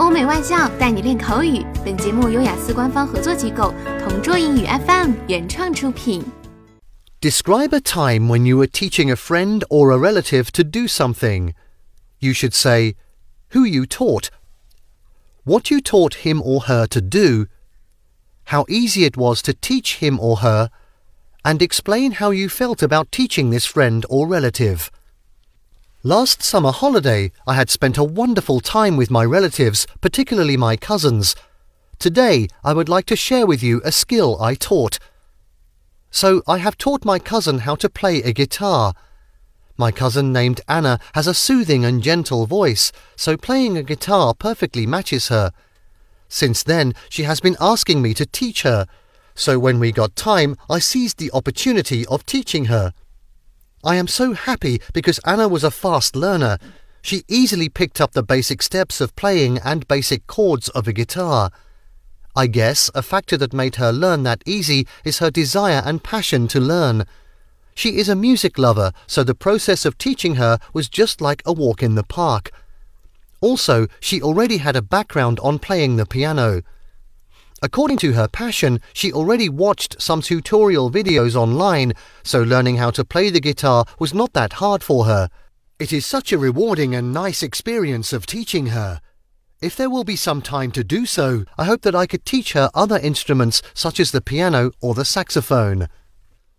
欧美外教带你练口语。本节目由雅思官方合作机构同桌英语 FM 原创出品。Describe a time when you were teaching a friend or a relative to do something. You should say who you taught, what you taught him or her to do, how easy it was to teach him or her, and explain how you felt about teaching this friend or relative. Last summer holiday, I had spent a wonderful time with my relatives, particularly my cousins. Today, I would like to share with you a skill I taught. So, I have taught my cousin how to play a guitar. My cousin named Anna has a soothing and gentle voice, so playing a guitar perfectly matches her. Since then, she has been asking me to teach her. So when we got time, I seized the opportunity of teaching her. I am so happy because Anna was a fast learner. She easily picked up the basic steps of playing and basic chords of a guitar. I guess a factor that made her learn that easy is her desire and passion to learn. She is a music lover, so the process of teaching her was just like a walk in the park. Also, she already had a background on playing the piano. According to her passion, she already watched some tutorial videos online, so learning how to play the guitar was not that hard for her. It is such a rewarding and nice experience of teaching her. If there will be some time to do so, I hope that I could teach her other instruments such as the piano or the saxophone.